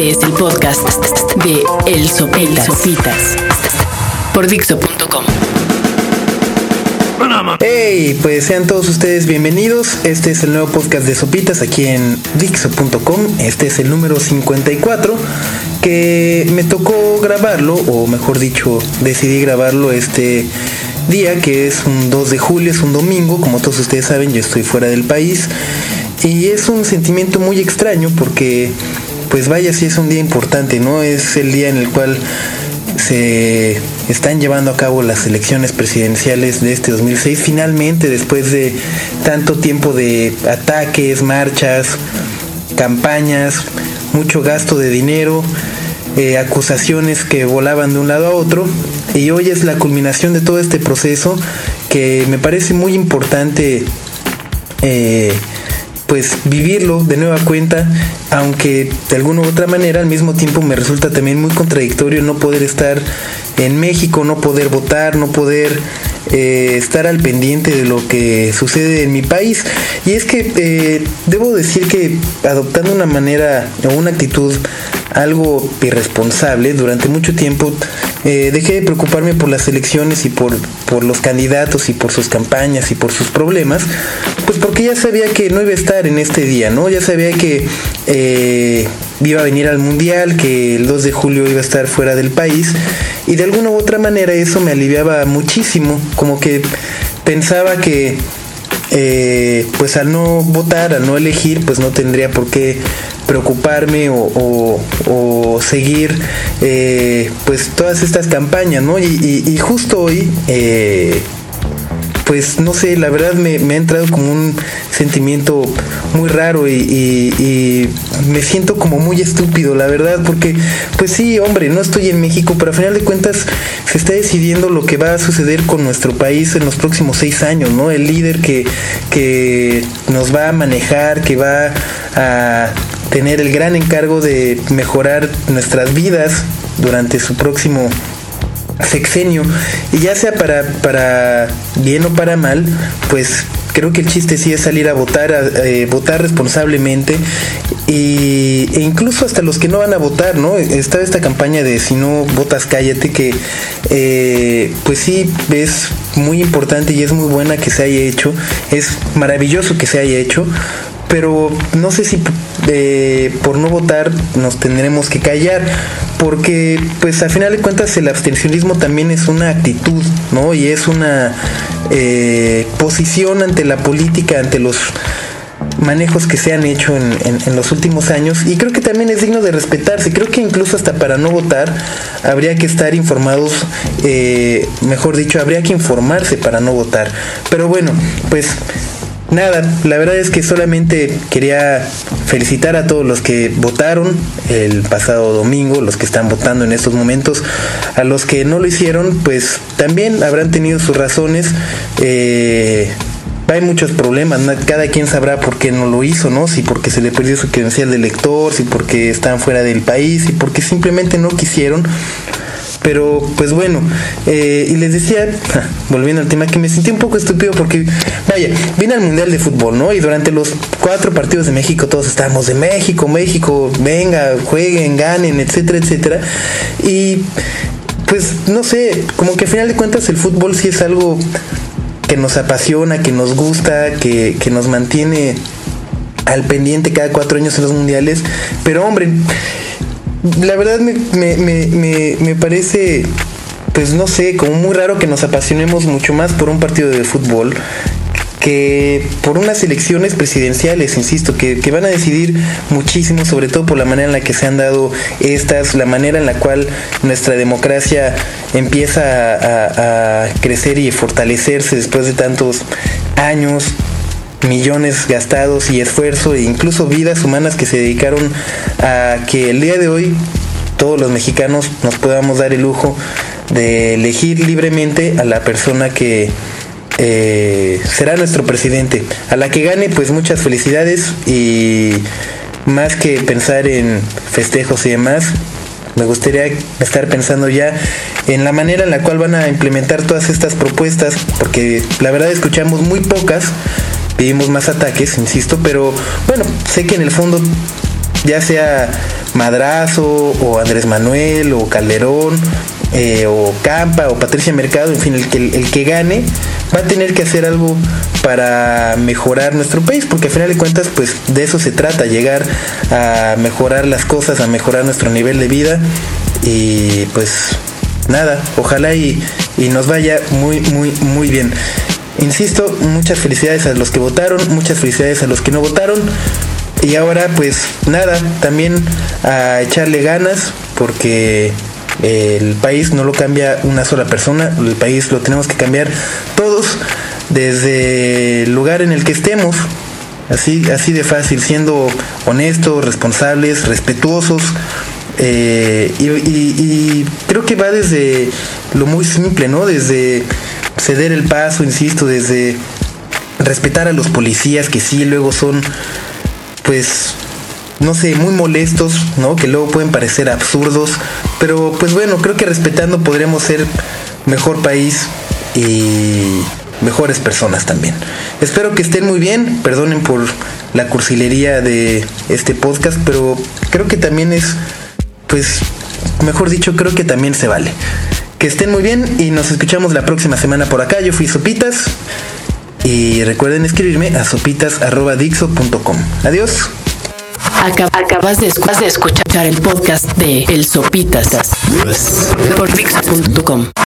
Este es el podcast de El Sopitas. Por Dixo.com. Hey, pues sean todos ustedes bienvenidos. Este es el nuevo podcast de Sopitas aquí en Dixo.com. Este es el número 54 que me tocó grabarlo, o mejor dicho, decidí grabarlo este día que es un 2 de julio, es un domingo. Como todos ustedes saben, yo estoy fuera del país. Y es un sentimiento muy extraño porque, pues vaya, si es un día importante, ¿no? Es el día en el cual se están llevando a cabo las elecciones presidenciales de este 2006. Finalmente, después de tanto tiempo de ataques, marchas, campañas, mucho gasto de dinero, eh, acusaciones que volaban de un lado a otro. Y hoy es la culminación de todo este proceso que me parece muy importante. Eh, pues vivirlo de nueva cuenta, aunque de alguna u otra manera al mismo tiempo me resulta también muy contradictorio no poder estar en México, no poder votar, no poder eh, estar al pendiente de lo que sucede en mi país. Y es que eh, debo decir que adoptando una manera o una actitud algo irresponsable durante mucho tiempo, eh, dejé de preocuparme por las elecciones y por, por los candidatos y por sus campañas y por sus problemas, pues porque ya sabía que no iba a estar en este día, ¿no? Ya sabía que iba a venir al mundial, que el 2 de julio iba a estar fuera del país y de alguna u otra manera eso me aliviaba muchísimo, como que pensaba que eh, pues al no votar, al no elegir, pues no tendría por qué preocuparme o, seguir eh, pues todas estas campañas, ¿no? Y, justo hoy eh, pues no sé, la verdad me, ha entrado como un sentimiento muy raro y, me siento como muy estúpido, la verdad, porque pues sí, hombre, no estoy en México, pero a final de cuentas se está decidiendo lo que va a suceder con nuestro país en los próximos seis años, ¿no? El líder que, que nos va a manejar, que va a tener el gran encargo de mejorar nuestras vidas durante su próximo sexenio. Y ya sea para, para bien o para mal, pues creo que el chiste sí es salir a votar, a, eh, votar responsablemente. Y, e incluso hasta los que no van a votar, ¿no? Está esta campaña de si no votas cállate que eh, pues sí es muy importante y es muy buena que se haya hecho, es maravilloso que se haya hecho, pero no sé si eh, por no votar nos tendremos que callar, porque pues al final de cuentas el abstencionismo también es una actitud, ¿no? Y es una eh, posición ante la política, ante los manejos que se han hecho en, los últimos años y creo que también es digno de respetarse. Creo que incluso hasta para no votar habría que estar informados, eh, mejor dicho, habría que informarse para no votar. Pero bueno, pues nada, la verdad es que solamente quería felicitar a todos los que votaron el pasado domingo, los que están votando en estos momentos, a los que no lo hicieron, pues también habrán tenido sus razones. Eh, hay muchos problemas, cada quien sabrá por qué no lo hizo, ¿no? Si porque se le perdió su credencial de lector, si porque están fuera del país, si porque simplemente no quisieron. Pero pues bueno, eh, y les decía, volviendo al tema, que me sentí un poco estúpido porque, vaya, vine al Mundial de Fútbol, ¿no? Y durante los cuatro partidos de México todos estábamos de México, México, venga, jueguen, ganen, etcétera, etcétera. Y pues no sé, como que al final de cuentas el fútbol sí es algo que nos apasiona, que nos gusta, que, que nos mantiene al pendiente cada cuatro años en los mundiales. Pero hombre, la verdad me, me, parece, pues no sé, como muy raro que nos apasionemos mucho más por un partido de fútbol que por unas elecciones presidenciales, insisto, que, van a decidir muchísimo, sobre todo por la manera en la que se han dado estas, la manera en la cual nuestra democracia empieza a crecer y fortalecerse después de tantos años, millones gastados y esfuerzo e incluso vidas humanas que se dedicaron a que el día de hoy todos los mexicanos nos podamos dar el lujo de elegir libremente a la persona que eh, será nuestro presidente. A la que gane, pues muchas felicidades y más que pensar en festejos y demás, me gustaría estar pensando ya en la manera en la cual van a implementar todas estas propuestas, porque la verdad escuchamos muy pocas pedimos más ataques, insisto, pero bueno, sé que en el fondo ya sea Madrazo o Andrés Manuel o Calderón eh, o Campa o Patricia Mercado, en fin, el que, el que gane va a tener que hacer algo para mejorar nuestro país, porque al final de cuentas, pues de eso se trata, llegar a mejorar las cosas, a mejorar nuestro nivel de vida y pues nada, ojalá y, y nos vaya muy, muy, muy bien. Insisto, muchas felicidades a los que votaron, muchas felicidades a los que no votaron. Y ahora pues nada, también a echarle ganas porque el país no lo cambia una sola persona, el país lo tenemos que cambiar todos desde el lugar en el que estemos. Así, así de fácil, siendo honestos, responsables, respetuosos. Eh, y, y creo que va desde lo muy simple, ¿no? Desde ceder el paso, insisto, desde respetar a los policías que sí luego son, pues, no sé, muy molestos, ¿no? Que luego pueden parecer absurdos, pero pues bueno, creo que respetando podremos ser mejor país y mejores personas también. Espero que estén muy bien, perdonen por la cursilería de este podcast, pero creo que también es, pues, mejor dicho, creo que también se vale. Que estén muy bien y nos escuchamos la próxima semana por acá. Yo fui Sopitas y recuerden escribirme a sopitas.dixo.com. Adiós. Acabas de, escuchar el podcast de El Sopitas por Dixo.com.